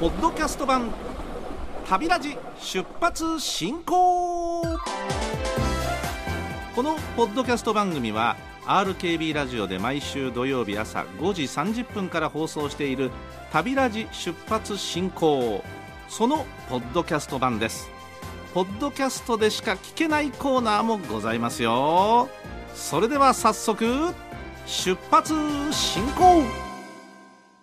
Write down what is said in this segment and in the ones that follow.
ポッドキャスト版旅ラジ出発進行このポッドキャスト番組は RKB ラジオで毎週土曜日朝5時30分から放送している旅ラジ出発進行。そのポッドキャスト版です。ポッドキャストでしか聞けないコーナーもございますよ。それでは早速出発進行。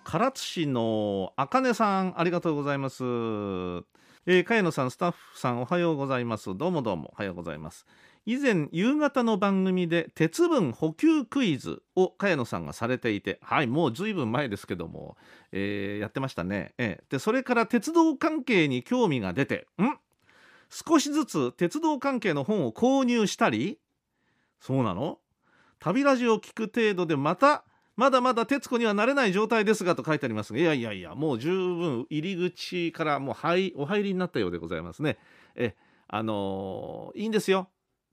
唐津市のあかねさんありがとうございます。えー、茅野さんスタッフさんおはようございます。どうもどうもおはようございます。以前夕方の番組で鉄分補給クイズを茅野さんがされていてはいもうずいぶん前ですけども、えー、やってましたね、えー、でそれから鉄道関係に興味が出てん？少しずつ鉄道関係の本を購入したりそうなの？旅ラジオを聞く程度でまたまだまだ徹子にはなれない状態ですがと書いてありますがいやいやいやもう十分入り口からもう入お入りになったようでございますね。えあのー、いいんですよ。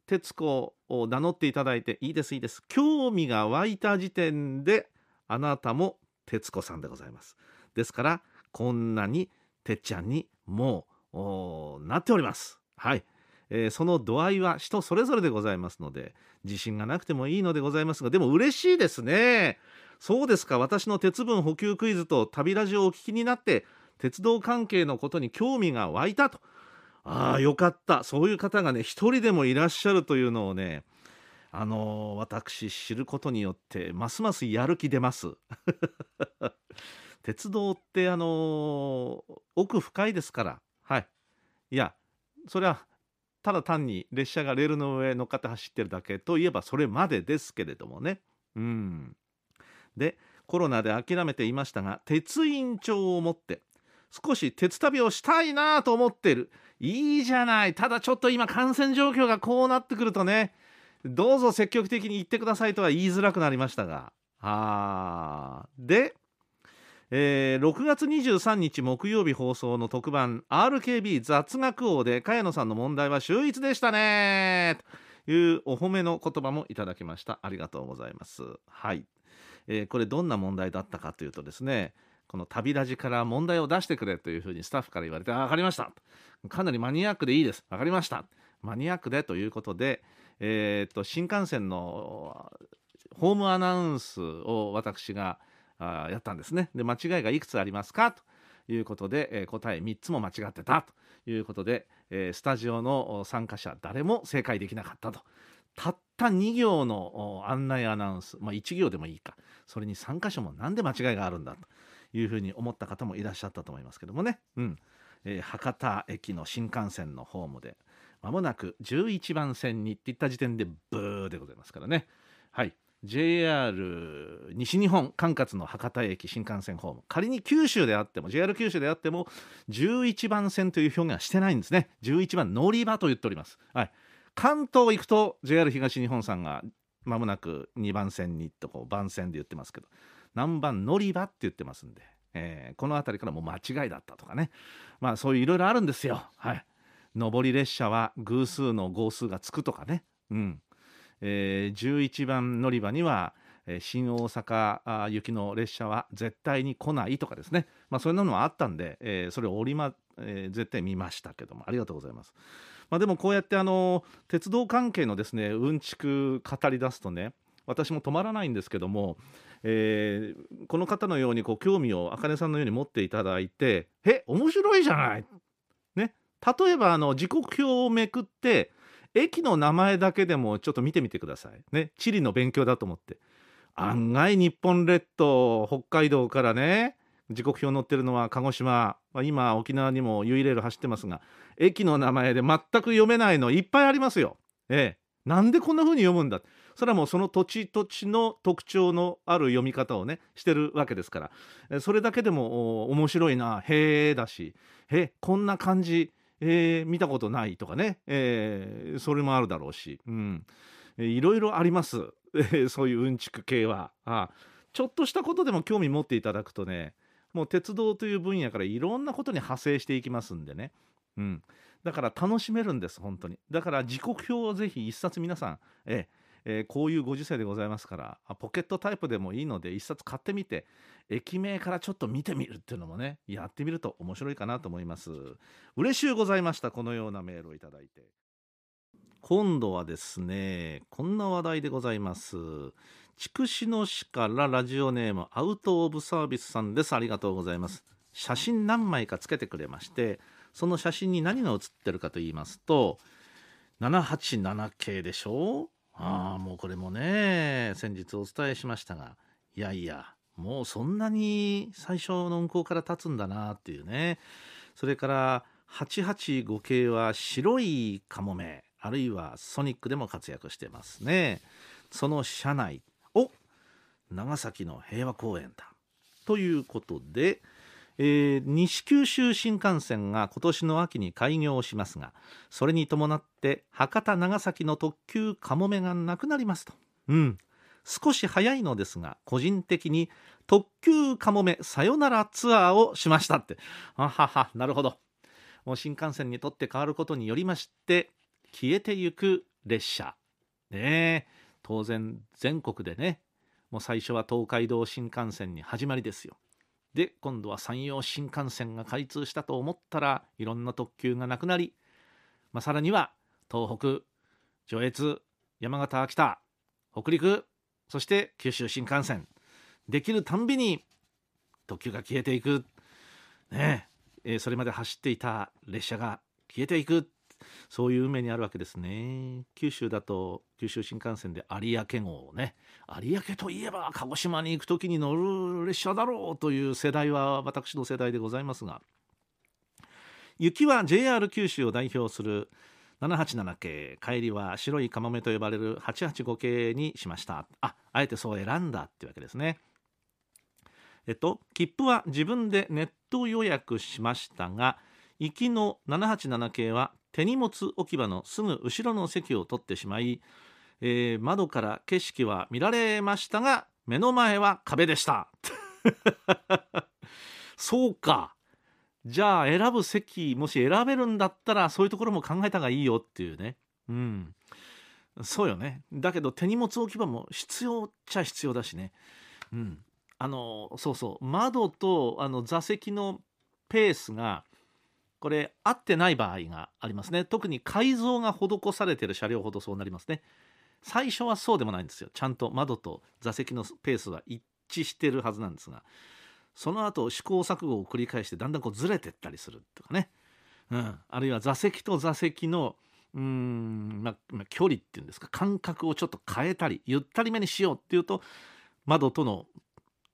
徹子を名乗っていただいていいですいいです。興味が湧いた時点であなたも徹子さんでございます。ですからこんなにてっちゃんにもうなっております。はい。えー、その度合いは人それぞれでございますので自信がなくてもいいのでございますがでも嬉しいですね。そうですか。私の鉄分補給クイズと旅ラジオをお聞きになって鉄道関係のことに興味が湧いたと。ああよかった。そういう方がね一人でもいらっしゃるというのをねあのー、私知ることによってますますやる気出ます。鉄道ってあのー、奥深いですから。はい。いやそれはただ単に列車がレールの上乗っかって走ってるだけといえばそれまでですけれどもね。うん。でコロナで諦めていましたが鉄印帳を持って少し鉄旅をしたいなと思ってる。いいじゃない。ただちょっと今感染状況がこうなってくるとねどうぞ積極的に行ってくださいとは言いづらくなりましたが。あでえー、6月23日木曜日放送の特番 RKB 雑学王で茅野さんの問題は秀逸でしたね。というお褒めの言葉もいただきました。ありがとうございます。はい、えー、これどんな問題だったかというとですねこの旅ラジから問題を出してくれというふうにスタッフから言われて分かりました。かなりマニアックでいいです。分かりました。マニアックでということで、えー、っと新幹線のホームアナウンスを私があやったんですね。で間違いがいくつありますか？ということで、えー、答え3つも間違ってたということで、えー、スタジオの参加者誰も正解できなかったと。たった2行の案内アナウンス、まあ、1行でもいいか。それに3箇所も何で間違いがあるんだというふうに思った方もいらっしゃったと思いますけどもね、うん。えー、博多駅の新幹線のホームでまもなく11番線にって言った時点でブーでございますからね。はい。JR 西日本管轄の博多駅新幹線ホーム。仮に九州であっても JR 九州であっても11番線という表現はしてないんですね。11番乗り場と言っております、はい、関東行くと JR 東日本さんがまもなく2番線にとこう番線で言ってますけど何番乗り場って言ってますんで、えー、この辺りからもう間違いだったとかね。まあそういういろいろあるんですよ。はい。上り列車は偶数の号数がつくとかね。うん。えー、11番乗り場には、新大阪行きの列車は絶対に来ないとかですね、まあ、そういうのもあったんで、えー、それを折り、まえー、絶対見ましたけどもありがとうございます。まあ、でもこうやってあの鉄道関係のですねうんちく語り出すとね私も止まらないんですけども、えー、この方のようにこう興味を茜さんのように持っていただいて「え面白いじゃない!」ね。例えばあの時刻表をめくって駅の名前だけでもちょっと見てみてください。ね。地理の勉強だと思って。案外日本列島北海道からね。時刻表載ってるのは鹿児島。今沖縄にもユイレール走ってますが駅の名前で全く読めないのいっぱいありますよ。ええ、なんでこんな風に読むんだ。それはもうその土地土地の特徴のある読み方をねしてるわけですから。それだけでも面白いな。へえだし。へこんな感じ。えー、見たことないとかね、えー、それもあるだろうし、うん、いろいろあります、そういううんちく系は。あ。ちょっとしたことでも興味持っていただくとねもう鉄道という分野からいろんなことに派生していきますんでね、うん、だから楽しめるんです本当に。だから時刻表をぜひ一冊皆さん、ええーこういうご時世でございますからあポケットタイプでもいいので一冊買ってみて駅名からちょっと見てみるっていうのもねやってみると面白いかなと思います。嬉しゅうございましたこのようなメールをいただいて。今度はですねこんな話題でございます。筑紫野市からラジオネームアウト・オブ・サービスさんです。ありがとうございます。写真何枚かつけてくれましてその写真に何が写ってるかと言いますと787系でしょ？ああもうこれもね先日お伝えしましたがいやいやもうそんなに最初の運行から経つんだなっていうね。それから885系は白いカモメあるいはソニックでも活躍してますね。その車内長崎の平和公園だ。ということで、えー西九州新幹線が今年の秋に開業しますがそれに伴って博多長崎の特急かもめがなくなりますと。うん。少し早いのですが個人的に特急かもめさよならツアーをしましたって。あははなるほど。もう新幹線にとって変わることによりまして消えてゆく列車。ねえ。当然全国でねもう最初は東海道新幹線に始まりですよ。で今度は山陽新幹線が開通したと思ったらいろんな特急がなくなり、まあ、さらには東北上越山形秋田北陸そして九州新幹線できるたんびに特急が消えていく。ねええーそれまで走っていた列車が消えていく。そういう運命にあるわけですね。九州だと九州新幹線で有明号ね有明といえば鹿児島に行く時に乗る列車だろうという世代は私の世代でございますが雪は JR 九州を代表する787系。帰りは白いカモメと呼ばれる885系にしました。ああえてそう選んだっていうわけですね。えっと切符は自分でネット予約しましたが行きの787系は手荷物置き場のすぐ後ろの席を取ってしまい、えー窓から景色は見られましたが目の前は壁でした。そうか。じゃあ選ぶ席もし選べるんだったらそういうところも考えた方がいいよっていうね。うん。そうよね。だけど手荷物置き場も必要っちゃ必要だしね。うん。あのそうそう。窓とあの座席のペースがこれ合ってない場合がありますね。特に改造が施されている車両ほどそうなりますね。最初はそうでもないんですよ。ちゃんと窓と座席のペースは一致してるはずなんですがその後試行錯誤を繰り返してだんだんこうずれてったりするとかね、うん、あるいは座席と座席のうーん、まあま距離っていうんですか。間隔をちょっと変えたりゆったりめにしようっていうと窓との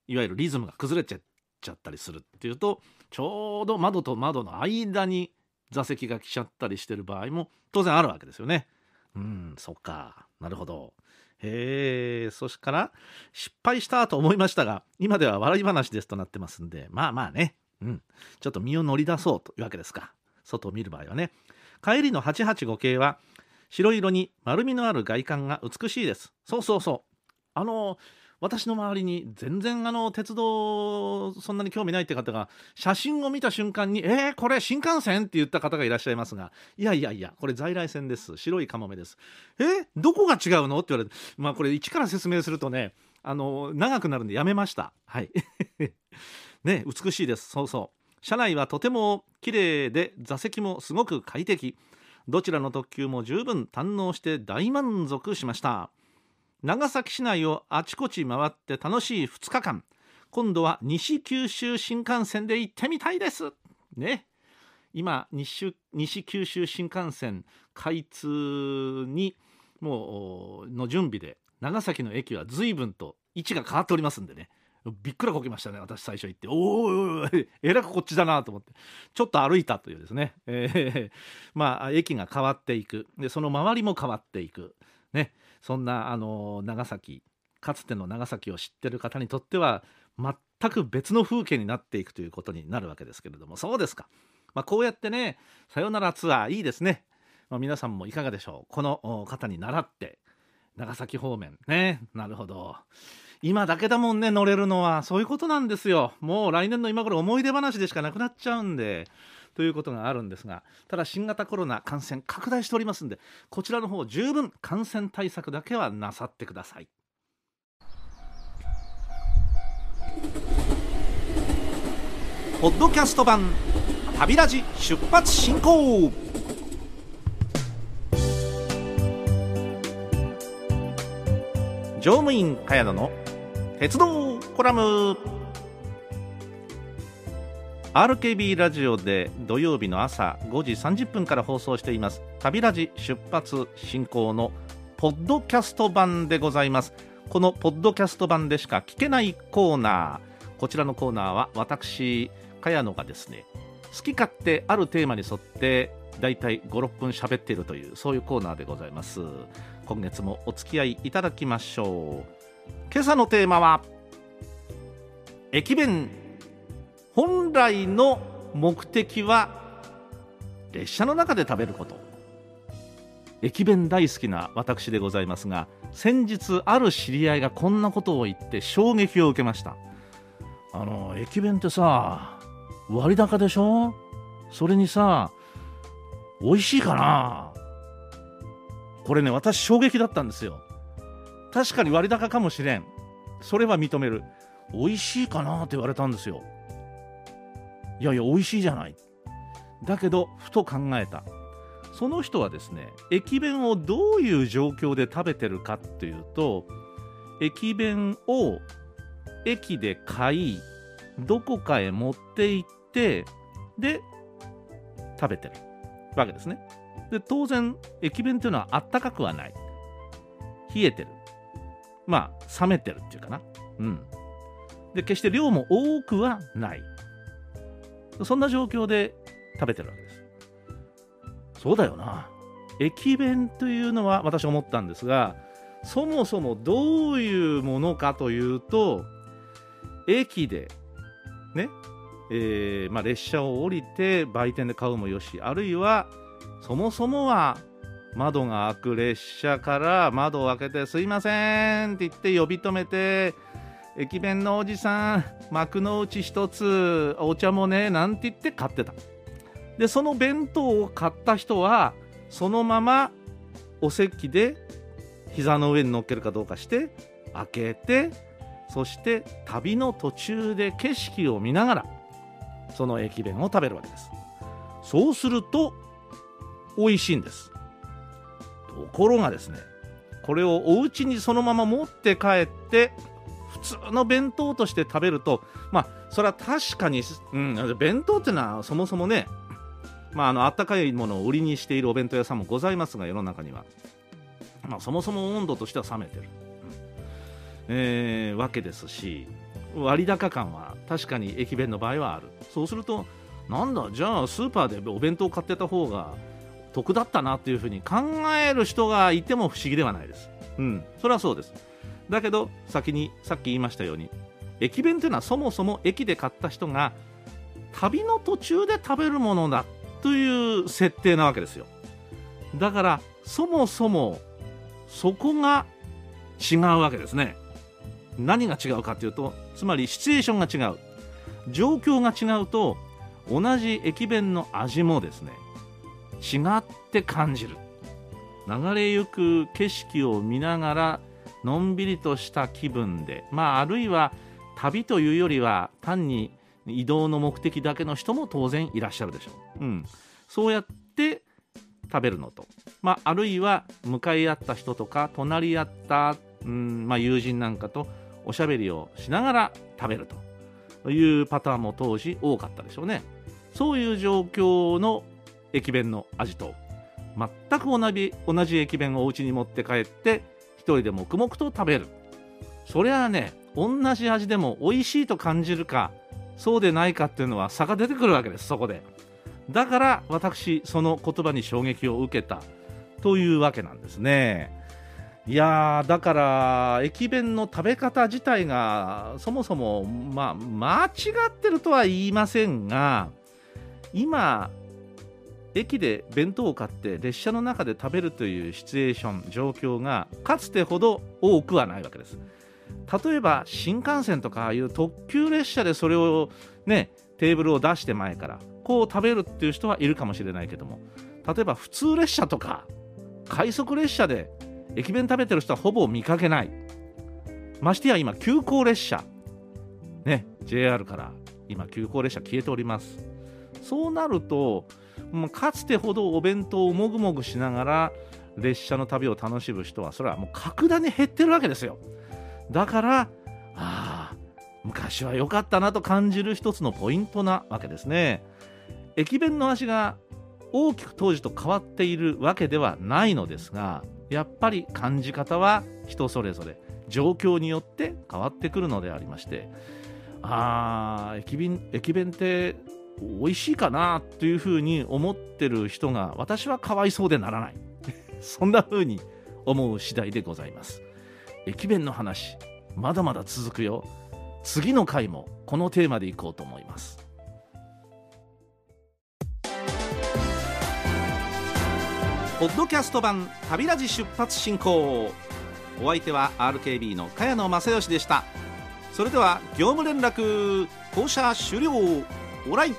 いわゆるリズムが崩れちゃちゃったりするっていうとちょうど窓と窓の間に座席が来ちゃったりしてる場合も当然あるわけですよね。うんそっか。なるほど。へえそしから失敗したと思いましたが今では笑い話ですとなってますんでまあまあね、うん、ちょっと身を乗り出そうというわけですか。外を見る場合はね。帰りの885系は白色に丸みのある外観が美しいです。そうそうそう。あの私の周りに全然あの鉄道そんなに興味ないって方が写真を見た瞬間に「えー、これ新幹線?」って言った方がいらっしゃいますがいやいやいやこれ在来線です。白いカモメです。えどこが違うの？って言われてまあこれ一から説明するとねあの長くなるんでやめました。はい。ね美しいです。そうそう。車内はとても綺麗で座席もすごく快適。どちらの特急も十分堪能して大満足しました。長崎市内をあちこち回って楽しい2日間。今度は西九州新幹線で行ってみたいです。ね。今西九州新幹線開通にもうの準備で長崎の駅は随分と位置が変わっておりますんでね。びっくらこきましたね私最初行って。おーおおえらくこっちだなと思って。ちょっと歩いたというですね、えーまあ駅が変わっていく。でその周りも変わっていく。ね。そんなあの長崎かつての長崎を知ってる方にとっては全く別の風景になっていくということになるわけですけれどもそうですか、まあ、こうやってねさよならツアーいいですね、まあ、皆さんもいかがでしょう。この方に倣って長崎方面。ねなるほど。今だけだもんね乗れるのは。そういうことなんですよ。もう来年の今頃思い出話でしかなくなっちゃうんで。とということがあるんですがただ新型コロナ感染拡大しておりますんでこちらの方十分感染対策だけはなさってください。ポッドキャスト版旅ラジ出発進行。乗務員茅野の鉄道コラム RKB ラジオで土曜日の朝5時30分から放送しています。旅ラジ出発進行のポッドキャスト版でございます。このポッドキャスト版でしか聞けないコーナー。こちらのコーナーは私茅野がですね好き勝手あるテーマに沿ってだいたい56分喋っているというそういうコーナーでございます。今月もお付き合いいただきましょう。今朝のテーマは駅弁。本来の目的は列車の中で食べること。駅弁大好きな私でございますが先日ある知り合いがこんなことを言って衝撃を受けました。あの駅弁ってさ割高でしょ？それにさ美味しいかな？これね私衝撃だったんですよ。確かに割高かもしれん。それは認める。美味しいかな？って言われたんですよ。いやいや美味しいじゃない。だけどふと考えた。その人はですね駅弁をどういう状況で食べてるかっていうと駅弁を駅で買いどこかへ持って行ってで食べてるわけですね。で当然駅弁っていうのはあったかくはない。冷えてる。まあ冷めてるっていうかな。うん。で決して量も多くはない。そんな状況で食べてるわけです。そうだよな。駅弁というのは私思ったんですがそもそもどういうものかというと駅でねえー、まあ、列車を降りて売店で買うもよしあるいはそもそもは窓が開く列車から窓を開けて「すいません」って言って呼び止めて「駅弁のおじさん幕の内一つお茶もね」なんて言って買ってた。でその弁当を買った人はそのままお席で膝の上に乗っけるかどうかして開けてそして旅の途中で景色を見ながらその駅弁を食べるわけです。そうすると美味しいんです。ところがですねこれをお家にそのまま持って帰って普通の弁当として食べるとまあそれは確かに、うん、弁当っていうのはそもそもねまああのあったかいものを売りにしているお弁当屋さんもございますが世の中には、まあ、そもそも温度としては冷めてる、うん。えー、わけですし割高感は確かに駅弁の場合はある。そうするとなんだじゃあスーパーでお弁当を買ってた方が得だったなっていうふうに考える人がいても不思議ではないです。うん、それはそうです。だけど、先に、さっき言いましたように、駅弁というのはそもそも駅で買った人が旅の途中で食べるものだという設定なわけですよ。だから、そもそもそこが違うわけですね。何が違うかというと、つまりシチュエーションが違う。状況が違うと、同じ駅弁の味もですね、違って感じる流れゆく景色を見ながらのんびりとした気分でまああるいは旅というよりは単に移動の目的だけの人も当然いらっしゃるでしょう、うん、そうやって食べるのと、まあ、あるいは向かい合った人とか隣り合った、うんまあ、友人なんかとおしゃべりをしながら食べると。いうパターンも当時多かったでしょうね。そういう状況の駅弁の味と全く同じ同じ駅弁をお家に持って帰って一人で黙々と食べる。それはね同じ味でも美味しいと感じるかそうでないかっていうのは差が出てくるわけですそこで。だから私その言葉に衝撃を受けたというわけなんですね。いやだから駅弁の食べ方自体がそもそもまあ間違ってるとは言いませんが今駅で弁当を買って列車の中で食べるというシチュエーション状況がかつてほど多くはないわけです。例えば新幹線とかああいう特急列車でそれをねテーブルを出して前からこを食べるっていう人はいるかもしれないけども例えば普通列車とか快速列車で駅弁食べてる人はほぼ見かけない。ましてや今急行列車。ね JR から今急行列車消えております。そうなるとかつてほどお弁当をもぐもぐしながら列車の旅を楽しむ人はそれはもう格段に減ってるわけですよ。だからああ昔は良かったなと感じる一つのポイントなわけですね。駅弁の味が大きく当時と変わっているわけではないのですがやっぱり感じ方は人それぞれ状況によって変わってくるのでありまして。あー駅弁駅弁って美味しいかなというふうに思ってる人が私はかわいそうでならない。そんなふうに思う次第でございます。駅弁の話まだまだ続くよ。次の回もこのテーマでいこうと思います。ポッドキャスト版旅ラジ出発進行。お相手は RKB の茅野正義でした。それでは業務連絡降車終了。オライ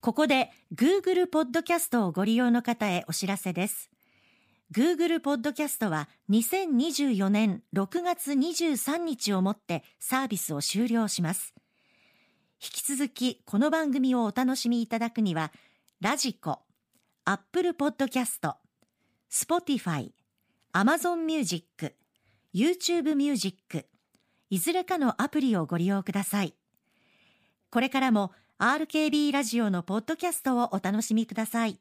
ここで Google ポッドキャストをご利用の方へお知らせです。Google ポッドキャストは2024年6月23日をもってサービスを終了します。引き続きこの番組をお楽しみいただくには、 radiko、Apple ポッドキャスト、 Spotify、Amazon Music、YouTube Music、いずれかのアプリをご利用ください。これからも RKB ラジオのポッドキャストをお楽しみください。